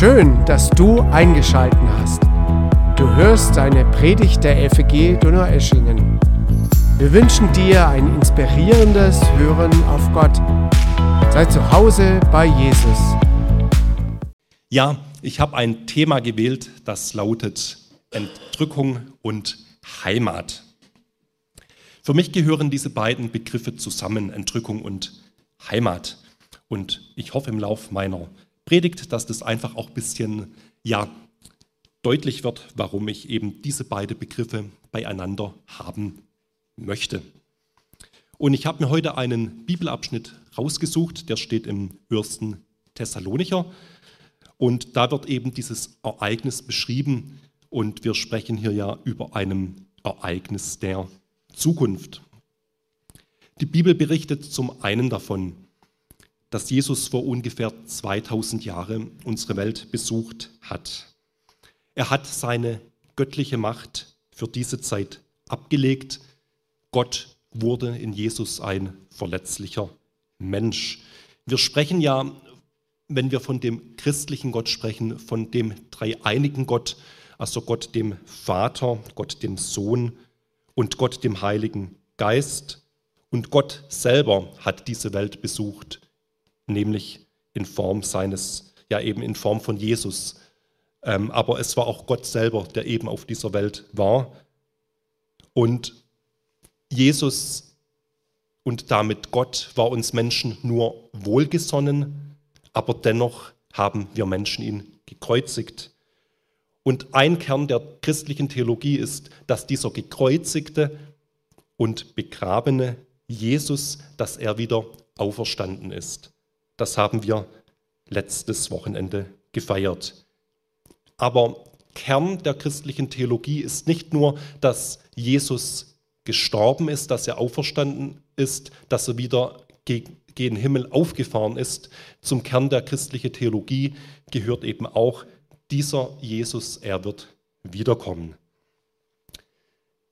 Schön, dass du eingeschalten hast. Du hörst eine Predigt der FEG Donaueschingen. Wir wünschen dir ein inspirierendes Hören auf Gott. Sei zu Hause bei Jesus. Ja, ich habe ein Thema gewählt, das lautet Entrückung und Heimat. Für mich gehören diese beiden Begriffe zusammen, Entrückung und Heimat. Und ich hoffe im Lauf meiner Predigt, dass das einfach auch ein bisschen ja, deutlich wird, warum ich eben diese beiden Begriffe beieinander haben möchte. Und ich habe mir heute einen Bibelabschnitt rausgesucht, der steht im 1. Thessalonicher. Und da wird eben dieses Ereignis beschrieben. Und wir sprechen hier ja über einem Ereignis der Zukunft. Die Bibel berichtet zum einen davon, dass Jesus vor ungefähr 2000 Jahren unsere Welt besucht hat. Er hat seine göttliche Macht für diese Zeit abgelegt. Gott wurde in Jesus ein verletzlicher Mensch. Wir sprechen ja, wenn wir von dem christlichen Gott sprechen, von dem dreieinigen Gott, also Gott dem Vater, Gott dem Sohn und Gott dem Heiligen Geist. Und Gott selber hat diese Welt besucht nämlich in Form seines, ja eben in Form von Jesus. Ähm, aber es war auch Gott selber, der eben auf dieser Welt war. Und Jesus und damit Gott war uns Menschen nur wohlgesonnen, aber dennoch haben wir Menschen ihn gekreuzigt. Und ein Kern der christlichen Theologie ist, dass dieser gekreuzigte und begrabene Jesus, dass er wieder auferstanden ist. Das haben wir letztes Wochenende gefeiert. Aber Kern der christlichen Theologie ist nicht nur, dass Jesus gestorben ist, dass er auferstanden ist, dass er wieder gegen Himmel aufgefahren ist. Zum Kern der christlichen Theologie gehört eben auch dieser Jesus, er wird wiederkommen.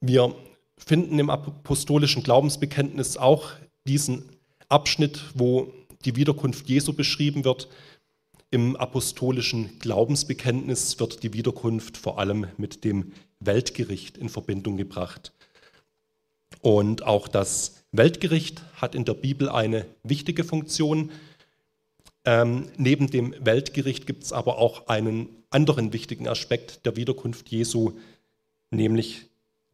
Wir finden im apostolischen Glaubensbekenntnis auch diesen Abschnitt, wo die Wiederkunft Jesu beschrieben wird. Im apostolischen Glaubensbekenntnis wird die Wiederkunft vor allem mit dem Weltgericht in Verbindung gebracht. Und auch das Weltgericht hat in der Bibel eine wichtige Funktion. Ähm, neben dem Weltgericht gibt es aber auch einen anderen wichtigen Aspekt der Wiederkunft Jesu, nämlich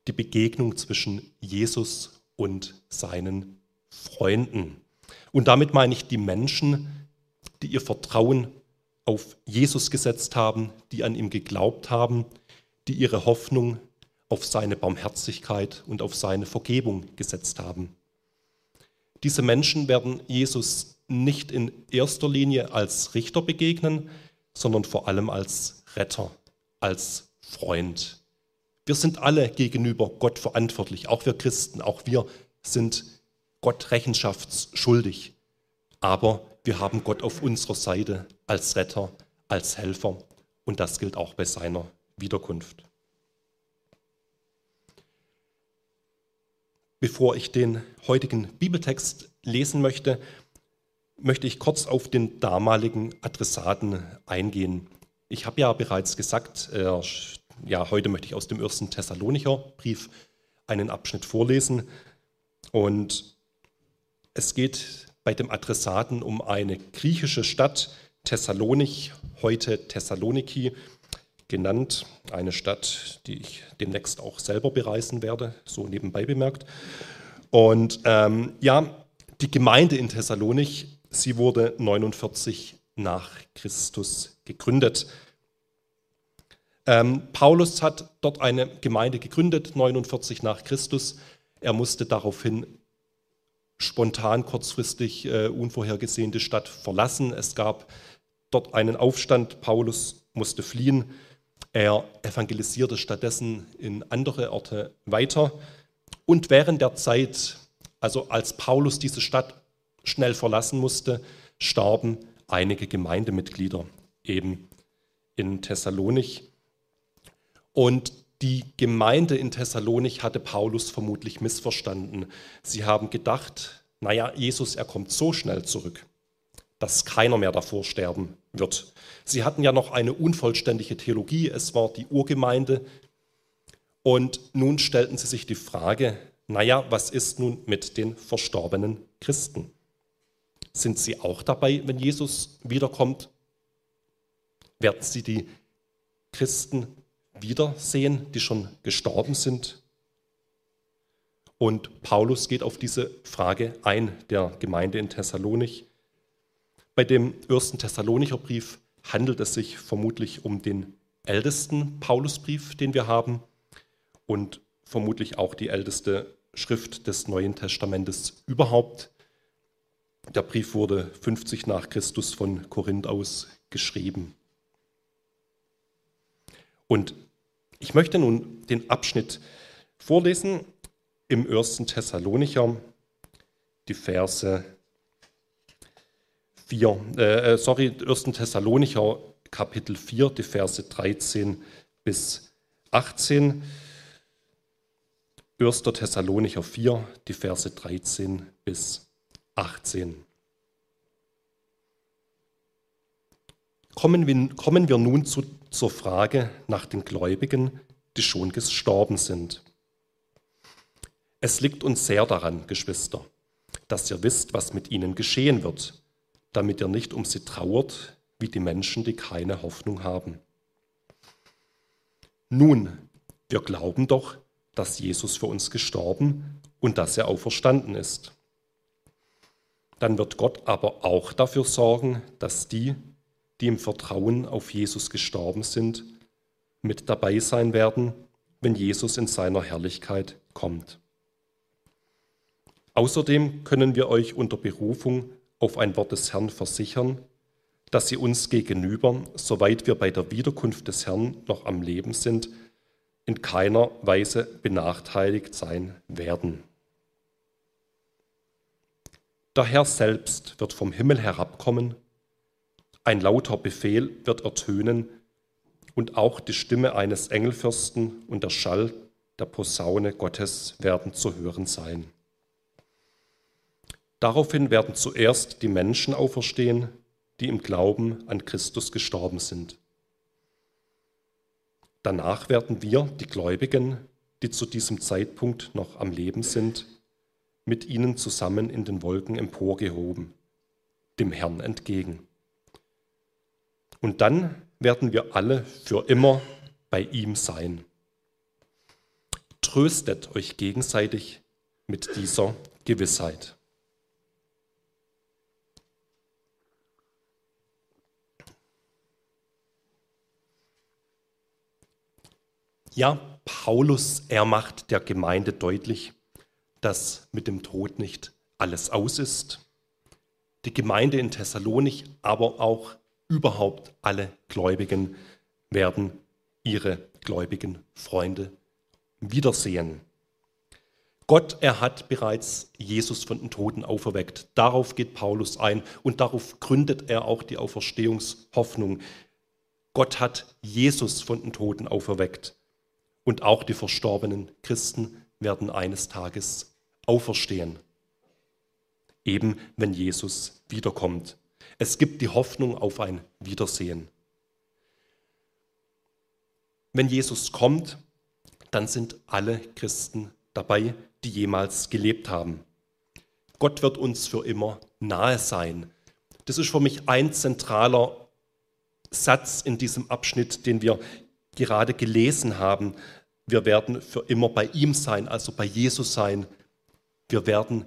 die Begegnung zwischen Jesus und seinen Freunden. Und damit meine ich die Menschen, die ihr Vertrauen auf Jesus gesetzt haben, die an ihm geglaubt haben, die ihre Hoffnung auf seine Barmherzigkeit und auf seine Vergebung gesetzt haben. Diese Menschen werden Jesus nicht in erster Linie als Richter begegnen, sondern vor allem als Retter, als Freund. Wir sind alle gegenüber Gott verantwortlich, auch wir Christen, auch wir sind Gott rechenschaftsschuldig. Aber wir haben Gott auf unserer Seite als Retter, als Helfer. Und das gilt auch bei seiner Wiederkunft. Bevor ich den heutigen Bibeltext lesen möchte, möchte ich kurz auf den damaligen Adressaten eingehen. Ich habe ja bereits gesagt, äh, ja, heute möchte ich aus dem ersten Thessalonicher Brief einen Abschnitt vorlesen. Und es geht bei dem Adressaten um eine griechische Stadt, Thessalonich, heute Thessaloniki genannt, eine Stadt, die ich demnächst auch selber bereisen werde, so nebenbei bemerkt. Und ähm, ja, die Gemeinde in Thessalonich, sie wurde 49 nach Christus gegründet. Ähm, Paulus hat dort eine Gemeinde gegründet, 49 nach Christus. Er musste daraufhin spontan, kurzfristig, äh, unvorhergesehen Stadt verlassen. Es gab dort einen Aufstand. Paulus musste fliehen. Er evangelisierte stattdessen in andere Orte weiter. Und während der Zeit, also als Paulus diese Stadt schnell verlassen musste, starben einige Gemeindemitglieder eben in Thessalonich. Und die Gemeinde in Thessalonich hatte Paulus vermutlich missverstanden. Sie haben gedacht, naja, Jesus, er kommt so schnell zurück. dass keiner mehr davor sterben wird. Sie hatten ja noch eine unvollständige Theologie, es war die Urgemeinde. Und nun stellten sie sich die Frage, naja, was ist nun mit den verstorbenen Christen? Sind sie auch dabei, wenn Jesus wiederkommt? Werden sie die Christen wiedersehen, die schon gestorben sind? Und Paulus geht auf diese Frage ein, der Gemeinde in Thessalonich. Bei dem ersten Thessalonicher Brief handelt es sich vermutlich um den ältesten Paulusbrief, den wir haben und vermutlich auch die älteste Schrift des Neuen Testamentes überhaupt. Der Brief wurde 50 nach Christus von Korinth aus geschrieben. Und ich möchte nun den Abschnitt vorlesen im 1. Thessalonicher, die Verse 4, äh, äh sorry, 1. Thessalonicher Kapitel 4, die Verse 13 bis 18. 1. Thessalonicher 4, die Verse 13 bis 18. Kommen wir, kommen wir nun zu, zur Frage nach den Gläubigen, die schon gestorben sind. Es liegt uns sehr daran, Geschwister, dass ihr wisst, was mit ihnen geschehen wird, damit ihr nicht um sie trauert, wie die Menschen, die keine Hoffnung haben. Nun, wir glauben doch, dass Jesus für uns gestorben und dass er auferstanden ist. Dann wird Gott aber auch dafür sorgen, dass die, die im Vertrauen auf Jesus gestorben sind, mit dabei sein werden, wenn Jesus in seiner Herrlichkeit kommt. Außerdem können wir euch unter Berufung auf ein Wort des Herrn versichern, dass sie uns gegenüber, soweit wir bei der Wiederkunft des Herrn noch am Leben sind, in keiner Weise benachteiligt sein werden. Der Herr selbst wird vom Himmel herabkommen, ein lauter Befehl wird ertönen und auch die Stimme eines Engelfürsten und der Schall der Posaune Gottes werden zu hören sein. Daraufhin werden zuerst die Menschen auferstehen, die im Glauben an Christus gestorben sind. Danach werden wir, die Gläubigen, die zu diesem Zeitpunkt noch am Leben sind, mit ihnen zusammen in den Wolken emporgehoben, dem Herrn entgegen. Und dann werden wir alle für immer bei ihm sein. Tröstet euch gegenseitig mit dieser Gewissheit. Ja, Paulus, er macht der Gemeinde deutlich, dass mit dem Tod nicht alles aus ist. Die Gemeinde in Thessalonich, aber auch überhaupt alle Gläubigen werden ihre gläubigen Freunde wiedersehen. Gott, er hat bereits Jesus von den Toten auferweckt. Darauf geht Paulus ein und darauf gründet er auch die Auferstehungshoffnung. Gott hat Jesus von den Toten auferweckt und auch die verstorbenen Christen werden eines Tages auferstehen, eben wenn Jesus wiederkommt. Es gibt die Hoffnung auf ein Wiedersehen. Wenn Jesus kommt, dann sind alle Christen dabei, die jemals gelebt haben. Gott wird uns für immer nahe sein. Das ist für mich ein zentraler Satz in diesem Abschnitt, den wir gerade gelesen haben. Wir werden für immer bei ihm sein, also bei Jesus sein. Wir werden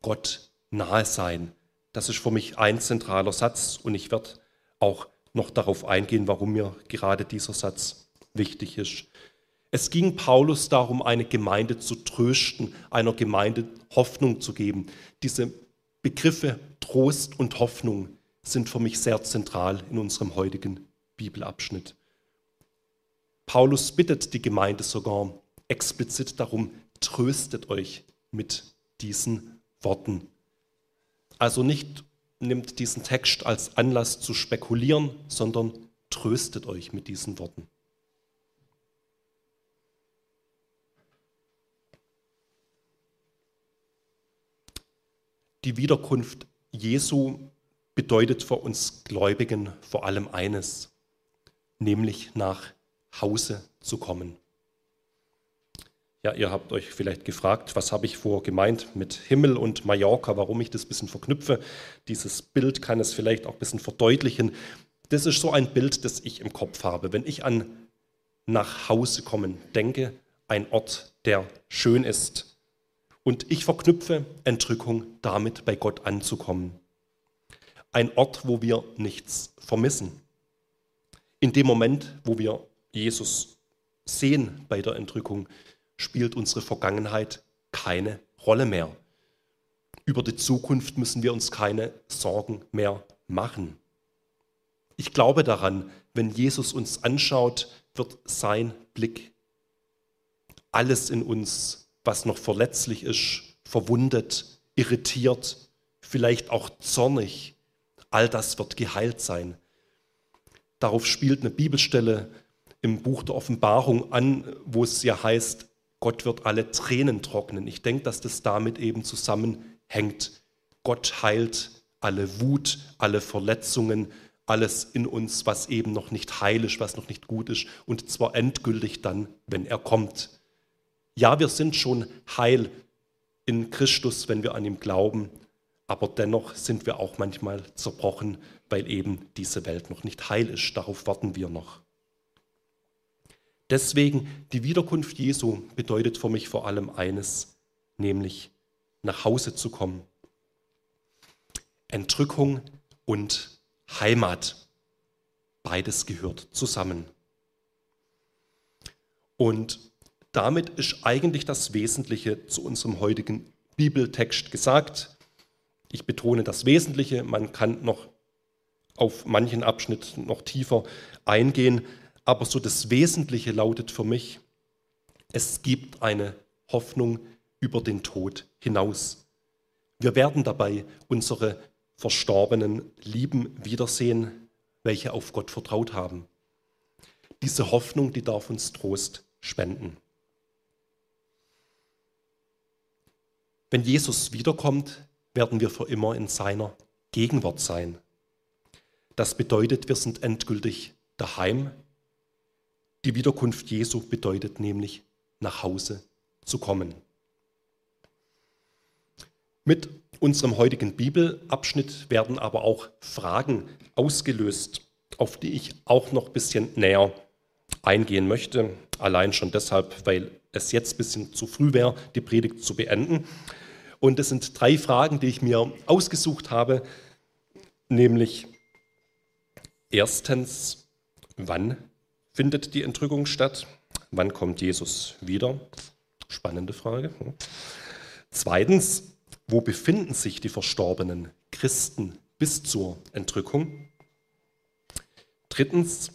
Gott nahe sein. Das ist für mich ein zentraler Satz und ich werde auch noch darauf eingehen, warum mir gerade dieser Satz wichtig ist. Es ging Paulus darum, eine Gemeinde zu trösten, einer Gemeinde Hoffnung zu geben. Diese Begriffe Trost und Hoffnung sind für mich sehr zentral in unserem heutigen Bibelabschnitt. Paulus bittet die Gemeinde sogar explizit darum, tröstet euch mit diesen Worten. Also nicht nimmt diesen Text als Anlass zu spekulieren, sondern tröstet euch mit diesen Worten. Die Wiederkunft Jesu, bedeutet für uns Gläubigen vor allem eines, nämlich nach Hause zu kommen. Ja, ihr habt euch vielleicht gefragt, was habe ich vor gemeint mit Himmel und Mallorca, warum ich das ein bisschen verknüpfe. Dieses Bild kann es vielleicht auch ein bisschen verdeutlichen. Das ist so ein Bild, das ich im Kopf habe. Wenn ich an nach Hause kommen denke, ein Ort, der schön ist. Und ich verknüpfe Entrückung damit, bei Gott anzukommen. Ein Ort, wo wir nichts vermissen. In dem Moment, wo wir Jesus sehen bei der Entrückung, spielt unsere Vergangenheit keine Rolle mehr. Über die Zukunft müssen wir uns keine Sorgen mehr machen. Ich glaube daran, wenn Jesus uns anschaut, wird sein Blick alles in uns, was noch verletzlich ist, verwundet, irritiert, vielleicht auch zornig, all das wird geheilt sein. Darauf spielt eine Bibelstelle im Buch der Offenbarung an, wo es ja heißt, Gott wird alle Tränen trocknen. Ich denke, dass das damit eben zusammenhängt. Gott heilt alle Wut, alle Verletzungen, alles in uns, was eben noch nicht heil ist, was noch nicht gut ist, und zwar endgültig dann, wenn er kommt. Ja, wir sind schon heil in Christus, wenn wir an ihm glauben, aber dennoch sind wir auch manchmal zerbrochen, weil eben diese Welt noch nicht heil ist. Darauf warten wir noch. Deswegen, die Wiederkunft Jesu bedeutet für mich vor allem eines, nämlich nach Hause zu kommen. Entrückung und Heimat, beides gehört zusammen. Und damit ist eigentlich das Wesentliche zu unserem heutigen Bibeltext gesagt. Ich betone das Wesentliche, man kann noch auf manchen Abschnitt noch tiefer eingehen, aber so das Wesentliche lautet für mich, es gibt eine Hoffnung über den Tod hinaus. Wir werden dabei unsere verstorbenen Lieben wiedersehen, welche auf Gott vertraut haben. Diese Hoffnung, die darf uns Trost spenden. Wenn Jesus wiederkommt, werden wir für immer in seiner Gegenwart sein. Das bedeutet, wir sind endgültig daheim die Wiederkunft Jesu bedeutet nämlich, nach Hause zu kommen. Mit unserem heutigen Bibelabschnitt werden aber auch Fragen ausgelöst, auf die ich auch noch ein bisschen näher eingehen möchte. Allein schon deshalb, weil es jetzt ein bisschen zu früh wäre, die Predigt zu beenden. Und es sind drei Fragen, die ich mir ausgesucht habe, nämlich erstens, wann findet die Entrückung statt? Wann kommt Jesus wieder? Spannende Frage. Zweitens, wo befinden sich die verstorbenen Christen bis zur Entrückung? Drittens,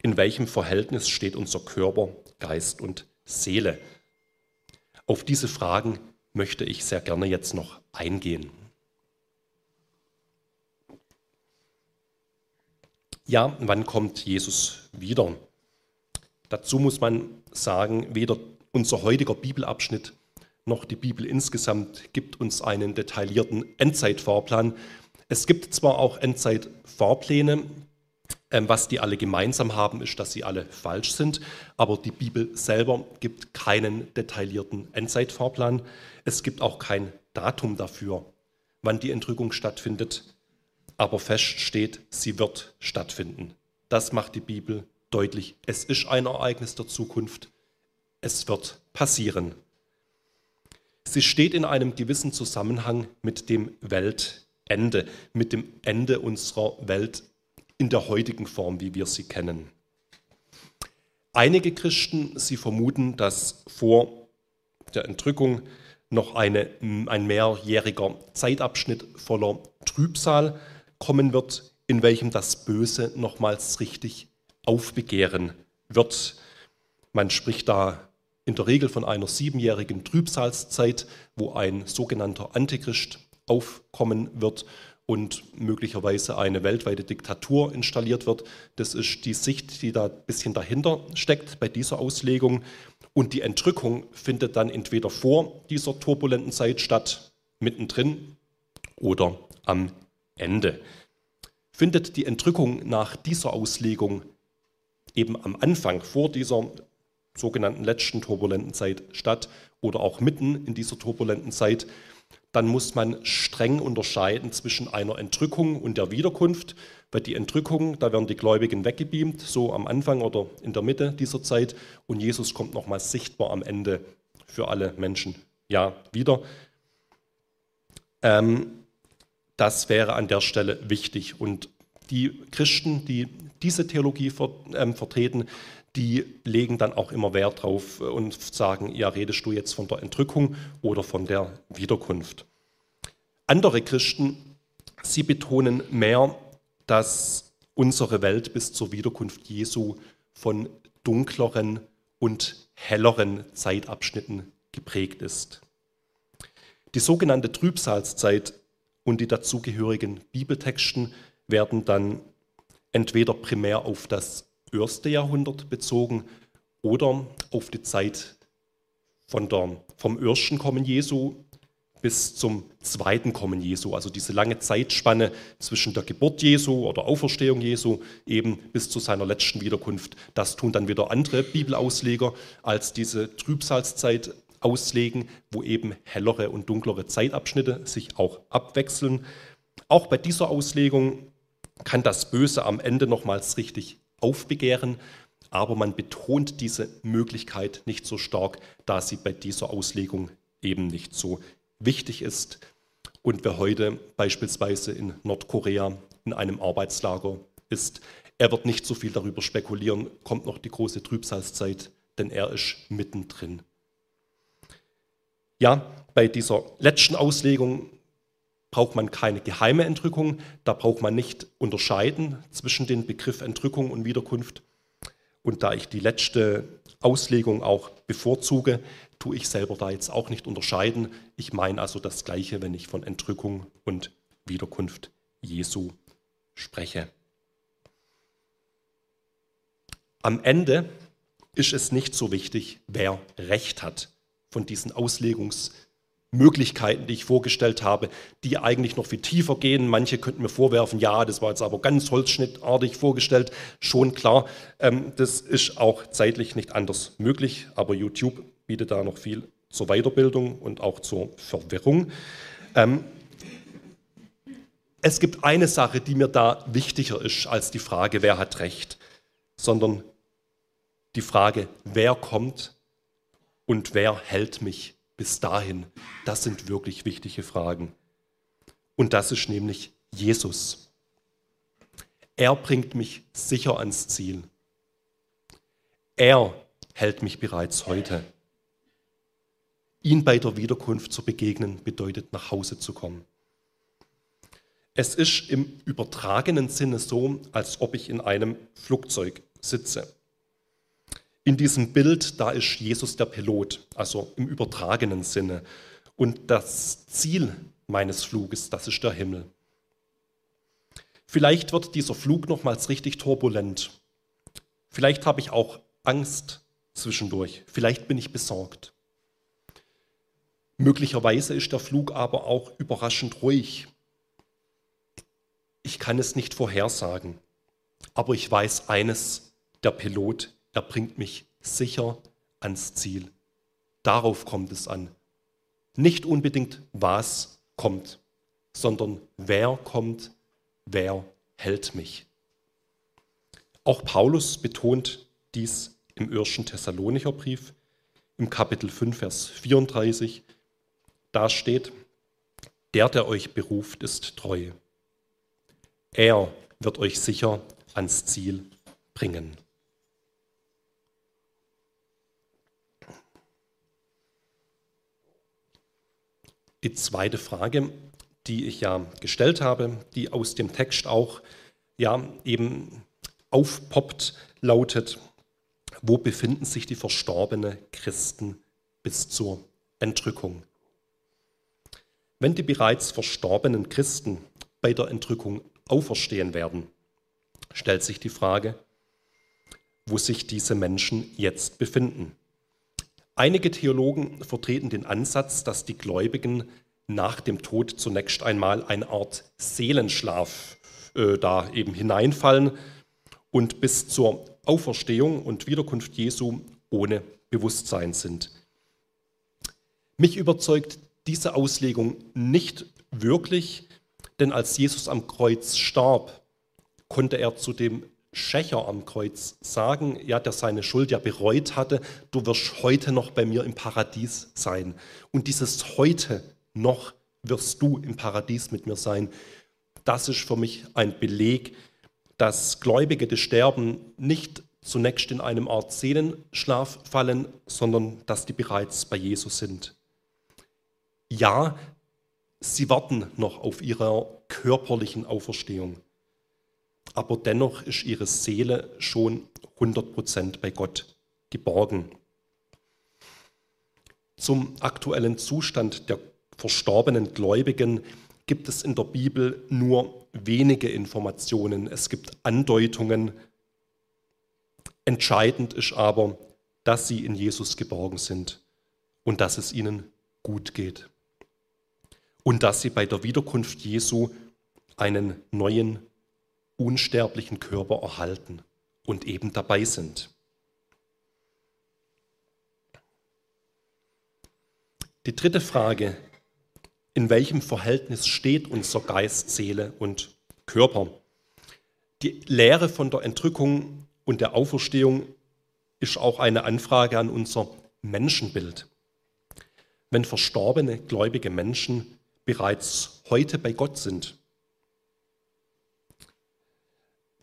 in welchem Verhältnis steht unser Körper, Geist und Seele? Auf diese Fragen möchte ich sehr gerne jetzt noch eingehen. Ja, wann kommt Jesus wieder? Dazu muss man sagen, weder unser heutiger Bibelabschnitt noch die Bibel insgesamt gibt uns einen detaillierten Endzeitfahrplan. Es gibt zwar auch Endzeitfahrpläne, ähm, was die alle gemeinsam haben, ist, dass sie alle falsch sind, aber die Bibel selber gibt keinen detaillierten Endzeitfahrplan. Es gibt auch kein Datum dafür, wann die Entrückung stattfindet aber fest steht, sie wird stattfinden. Das macht die Bibel deutlich. Es ist ein Ereignis der Zukunft. Es wird passieren. Sie steht in einem gewissen Zusammenhang mit dem Weltende, mit dem Ende unserer Welt in der heutigen Form, wie wir sie kennen. Einige Christen, sie vermuten, dass vor der Entrückung noch eine, ein mehrjähriger Zeitabschnitt voller Trübsal kommen wird, in welchem das Böse nochmals richtig aufbegehren wird. Man spricht da in der Regel von einer siebenjährigen Trübsalzeit, wo ein sogenannter Antichrist aufkommen wird und möglicherweise eine weltweite Diktatur installiert wird. Das ist die Sicht, die da ein bisschen dahinter steckt bei dieser Auslegung. Und die Entrückung findet dann entweder vor dieser turbulenten Zeit statt, mittendrin oder am Ende. Findet die Entrückung nach dieser Auslegung eben am Anfang, vor dieser sogenannten letzten turbulenten Zeit statt oder auch mitten in dieser turbulenten Zeit, dann muss man streng unterscheiden zwischen einer Entrückung und der Wiederkunft. Weil die Entrückung, da werden die Gläubigen weggebeamt, so am Anfang oder in der Mitte dieser Zeit. Und Jesus kommt nochmal sichtbar am Ende für alle Menschen ja wieder. Ähm, das wäre an der Stelle wichtig. Und die Christen, die diese Theologie ähm, vertreten, die legen dann auch immer Wert drauf und sagen, ja, redest du jetzt von der Entrückung oder von der Wiederkunft. Andere Christen, sie betonen mehr, dass unsere Welt bis zur Wiederkunft Jesu von dunkleren und helleren Zeitabschnitten geprägt ist. Die sogenannte Trübsalzeit und die dazugehörigen Bibeltexten werden dann entweder primär auf das erste Jahrhundert bezogen oder auf die Zeit von der, vom ersten Kommen Jesu bis zum zweiten Kommen Jesu, also diese lange Zeitspanne zwischen der Geburt Jesu oder Auferstehung Jesu eben bis zu seiner letzten Wiederkunft. Das tun dann wieder andere Bibelausleger als diese Trübsalzeit auslegen, wo eben hellere und dunklere Zeitabschnitte sich auch abwechseln. Auch bei dieser Auslegung kann das Böse am Ende nochmals richtig aufbegehren, aber man betont diese Möglichkeit nicht so stark, da sie bei dieser Auslegung eben nicht so wichtig ist. Und wer heute beispielsweise in Nordkorea in einem Arbeitslager ist, er wird nicht so viel darüber spekulieren, kommt noch die große Trübsalzeit, denn er ist mittendrin. Ja, bei dieser letzten Auslegung braucht man keine geheime Entrückung, da braucht man nicht unterscheiden zwischen den Begriff Entrückung und Wiederkunft. Und da ich die letzte Auslegung auch bevorzuge, tue ich selber da jetzt auch nicht unterscheiden. Ich meine also das Gleiche, wenn ich von Entrückung und Wiederkunft Jesu spreche. Am Ende ist es nicht so wichtig, wer Recht hat von diesen Auslegungsmöglichkeiten, die ich vorgestellt habe, die eigentlich noch viel tiefer gehen. Manche könnten mir vorwerfen, ja, das war jetzt aber ganz holzschnittartig vorgestellt. Schon klar, ähm, das ist auch zeitlich nicht anders möglich, aber YouTube bietet da noch viel zur Weiterbildung und auch zur Verwirrung. Ähm, es gibt eine Sache, die mir da wichtiger ist als die Frage, wer hat Recht, sondern die Frage, wer kommt und wer hält mich bis dahin? Das sind wirklich wichtige Fragen. Und das ist nämlich Jesus. Er bringt mich sicher ans Ziel. Er hält mich bereits heute. Ihn bei der Wiederkunft zu begegnen, bedeutet nach Hause zu kommen. Es ist im übertragenen Sinne so, als ob ich in einem Flugzeug sitze. In diesem Bild, da ist Jesus der Pilot, also im übertragenen Sinne. Und das Ziel meines Fluges, das ist der Himmel. Vielleicht wird dieser Flug nochmals richtig turbulent. Vielleicht habe ich auch Angst zwischendurch. Vielleicht bin ich besorgt. Möglicherweise ist der Flug aber auch überraschend ruhig. Ich kann es nicht vorhersagen. Aber ich weiß eines, der Pilot er bringt mich sicher ans Ziel. Darauf kommt es an. Nicht unbedingt, was kommt, sondern wer kommt, wer hält mich. Auch Paulus betont dies im ersten Thessalonicher Brief, im Kapitel 5, Vers 34. Da steht, der, der euch beruft, ist treu. Er wird euch sicher ans Ziel bringen. Die zweite Frage, die ich ja gestellt habe, die aus dem Text auch ja eben aufpoppt, lautet: Wo befinden sich die verstorbenen Christen bis zur Entrückung? Wenn die bereits verstorbenen Christen bei der Entrückung auferstehen werden, stellt sich die Frage, wo sich diese Menschen jetzt befinden. Einige Theologen vertreten den Ansatz, dass die Gläubigen nach dem Tod zunächst einmal eine Art Seelenschlaf äh, da eben hineinfallen und bis zur Auferstehung und Wiederkunft Jesu ohne Bewusstsein sind. Mich überzeugt diese Auslegung nicht wirklich, denn als Jesus am Kreuz starb, konnte er zu dem Schächer am Kreuz sagen, ja, der seine Schuld ja bereut hatte, du wirst heute noch bei mir im Paradies sein. Und dieses heute noch wirst du im Paradies mit mir sein, das ist für mich ein Beleg, dass Gläubige, die sterben, nicht zunächst in einem Art Seelenschlaf fallen, sondern dass die bereits bei Jesus sind. Ja, sie warten noch auf ihre körperlichen Auferstehung, aber dennoch ist ihre Seele schon 100% bei Gott geborgen. Zum aktuellen Zustand der verstorbenen Gläubigen gibt es in der Bibel nur wenige Informationen. Es gibt Andeutungen. Entscheidend ist aber, dass sie in Jesus geborgen sind und dass es ihnen gut geht. Und dass sie bei der Wiederkunft Jesu einen neuen, unsterblichen Körper erhalten und eben dabei sind. Die dritte Frage, in welchem Verhältnis steht unser Geist, Seele und Körper. Die Lehre von der Entrückung und der Auferstehung ist auch eine Anfrage an unser Menschenbild. Wenn verstorbene gläubige Menschen bereits heute bei Gott sind,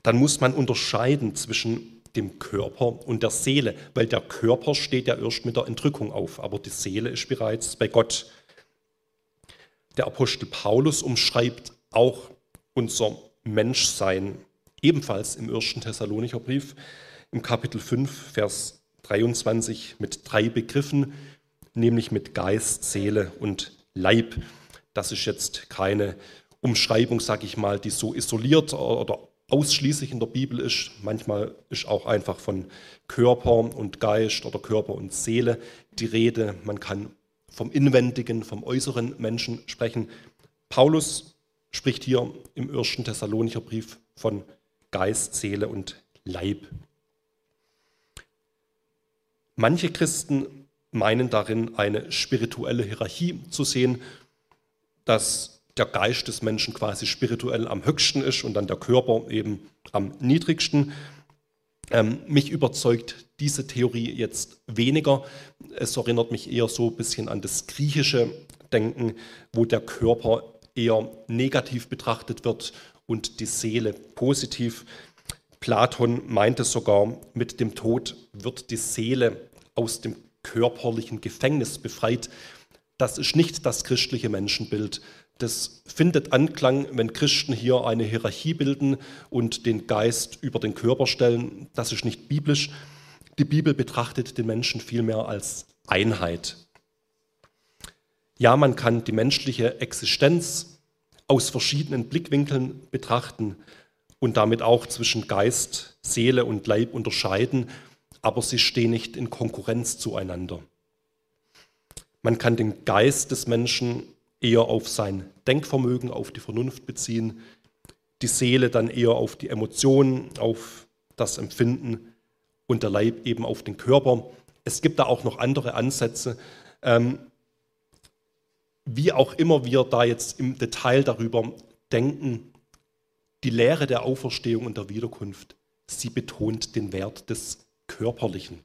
dann muss man unterscheiden zwischen dem Körper und der Seele, weil der Körper steht ja erst mit der Entrückung auf, aber die Seele ist bereits bei Gott. Der Apostel Paulus umschreibt auch unser Menschsein, ebenfalls im ersten Thessalonicher Brief, im Kapitel 5, Vers 23 mit drei Begriffen, nämlich mit Geist, Seele und Leib. Das ist jetzt keine Umschreibung, sage ich mal, die so isoliert oder ausschließlich in der Bibel ist. Manchmal ist auch einfach von Körper und Geist oder Körper und Seele die Rede. Man kann vom inwendigen, vom äußeren Menschen sprechen. Paulus spricht hier im ersten Thessalonicher Brief von Geist, Seele und Leib. Manche Christen meinen darin eine spirituelle Hierarchie zu sehen, dass der Geist des Menschen quasi spirituell am höchsten ist und dann der Körper eben am niedrigsten. Ähm, mich überzeugt diese Theorie jetzt weniger. Es erinnert mich eher so ein bisschen an das griechische Denken, wo der Körper eher negativ betrachtet wird und die Seele positiv. Platon meinte sogar, mit dem Tod wird die Seele aus dem körperlichen Gefängnis befreit. Das ist nicht das christliche Menschenbild, das findet Anklang, wenn Christen hier eine Hierarchie bilden und den Geist über den Körper stellen. Das ist nicht biblisch. Die Bibel betrachtet den Menschen vielmehr als Einheit. Ja, man kann die menschliche Existenz aus verschiedenen Blickwinkeln betrachten und damit auch zwischen Geist, Seele und Leib unterscheiden, aber sie stehen nicht in Konkurrenz zueinander. Man kann den Geist des Menschen eher auf sein Denkvermögen, auf die Vernunft beziehen, die Seele dann eher auf die Emotionen, auf das Empfinden und der Leib eben auf den Körper. Es gibt da auch noch andere Ansätze. Ähm, wie auch immer wir da jetzt im Detail darüber denken, die Lehre der Auferstehung und der Wiederkunft, sie betont den Wert des Körperlichen.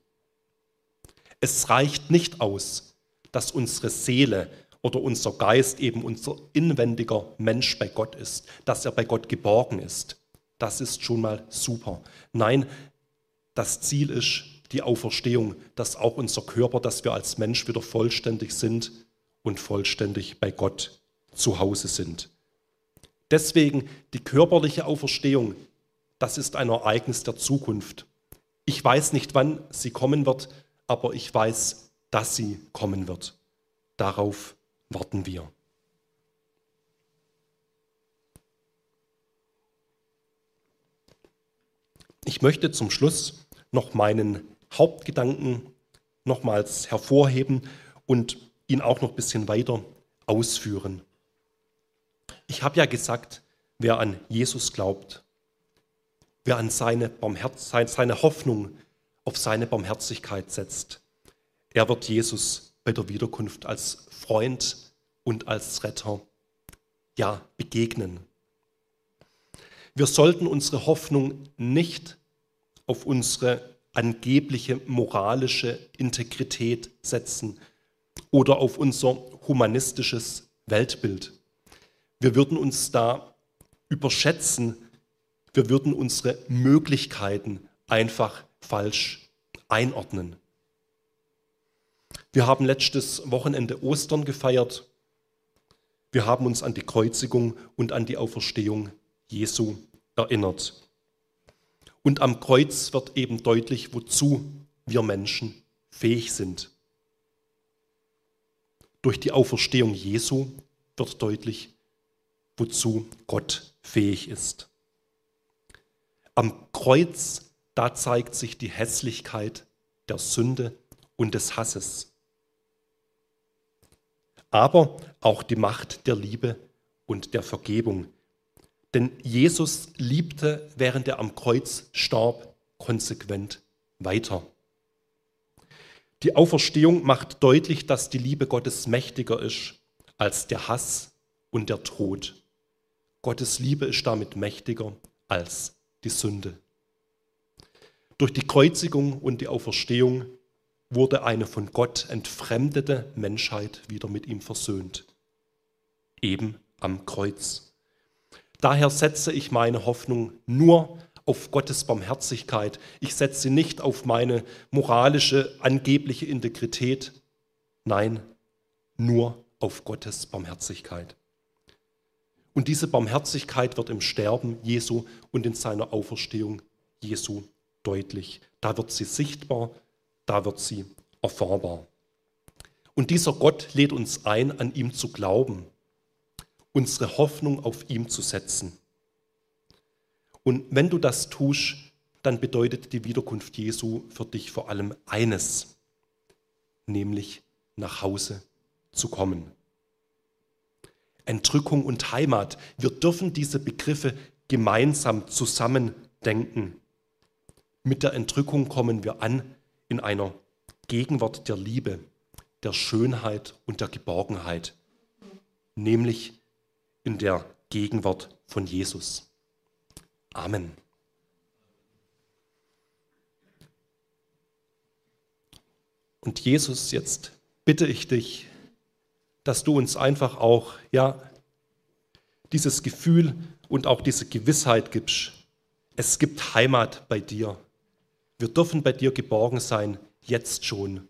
Es reicht nicht aus, dass unsere Seele oder unser Geist eben unser inwendiger Mensch bei Gott ist, dass er bei Gott geborgen ist. Das ist schon mal super. Nein, das Ziel ist die Auferstehung, dass auch unser Körper, dass wir als Mensch wieder vollständig sind und vollständig bei Gott zu Hause sind. Deswegen die körperliche Auferstehung, das ist ein Ereignis der Zukunft. Ich weiß nicht, wann sie kommen wird, aber ich weiß, dass sie kommen wird. Darauf warten wir. Ich möchte zum Schluss noch meinen Hauptgedanken nochmals hervorheben und ihn auch noch ein bisschen weiter ausführen. Ich habe ja gesagt, wer an Jesus glaubt, wer an seine, Barmherz seine Hoffnung auf seine Barmherzigkeit setzt, er wird Jesus bei der Wiederkunft als Freund und als Retter ja begegnen. Wir sollten unsere Hoffnung nicht auf unsere angebliche moralische Integrität setzen oder auf unser humanistisches Weltbild. Wir würden uns da überschätzen, wir würden unsere Möglichkeiten einfach falsch einordnen. Wir haben letztes Wochenende Ostern gefeiert. Wir haben uns an die Kreuzigung und an die Auferstehung Jesu erinnert. Und am Kreuz wird eben deutlich, wozu wir Menschen fähig sind. Durch die Auferstehung Jesu wird deutlich, wozu Gott fähig ist. Am Kreuz, da zeigt sich die Hässlichkeit der Sünde und des Hasses. Aber auch die Macht der Liebe und der Vergebung, denn Jesus liebte, während er am Kreuz starb, konsequent weiter. Die Auferstehung macht deutlich, dass die Liebe Gottes mächtiger ist als der Hass und der Tod. Gottes Liebe ist damit mächtiger als die Sünde. Durch die Kreuzigung und die Auferstehung wurde eine von Gott entfremdete Menschheit wieder mit ihm versöhnt. Eben am Kreuz. Daher setze ich meine Hoffnung nur auf Gottes Barmherzigkeit. Ich setze sie nicht auf meine moralische, angebliche Integrität. Nein, nur auf Gottes Barmherzigkeit. Und diese Barmherzigkeit wird im Sterben Jesu und in seiner Auferstehung Jesu deutlich. Da wird sie sichtbar, da wird sie erfahrbar. Und dieser Gott lädt uns ein, an ihm zu glauben unsere Hoffnung auf ihm zu setzen. Und wenn du das tust, dann bedeutet die Wiederkunft Jesu für dich vor allem eines, nämlich nach Hause zu kommen. Entrückung und Heimat, wir dürfen diese Begriffe gemeinsam zusammendenken. Mit der Entrückung kommen wir an in einer Gegenwart der Liebe, der Schönheit und der Geborgenheit, nämlich in der Gegenwart von Jesus. Amen. Und Jesus, jetzt bitte ich dich, dass du uns einfach auch, ja, dieses Gefühl und auch diese Gewissheit gibst. Es gibt Heimat bei dir. Wir dürfen bei dir geborgen sein, jetzt schon.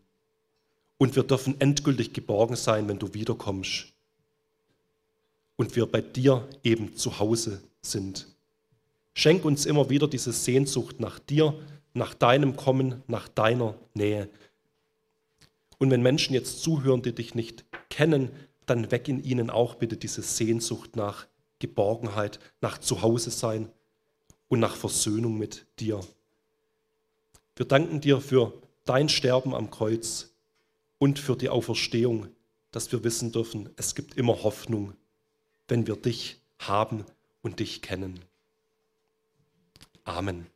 Und wir dürfen endgültig geborgen sein, wenn du wiederkommst und wir bei dir eben zu Hause sind. Schenk uns immer wieder diese Sehnsucht nach dir, nach deinem Kommen, nach deiner Nähe. Und wenn Menschen jetzt zuhören, die dich nicht kennen, dann weck in ihnen auch bitte diese Sehnsucht nach Geborgenheit, nach Zuhause sein und nach Versöhnung mit dir. Wir danken dir für dein Sterben am Kreuz und für die Auferstehung, dass wir wissen dürfen, es gibt immer Hoffnung wenn wir dich haben und dich kennen. Amen.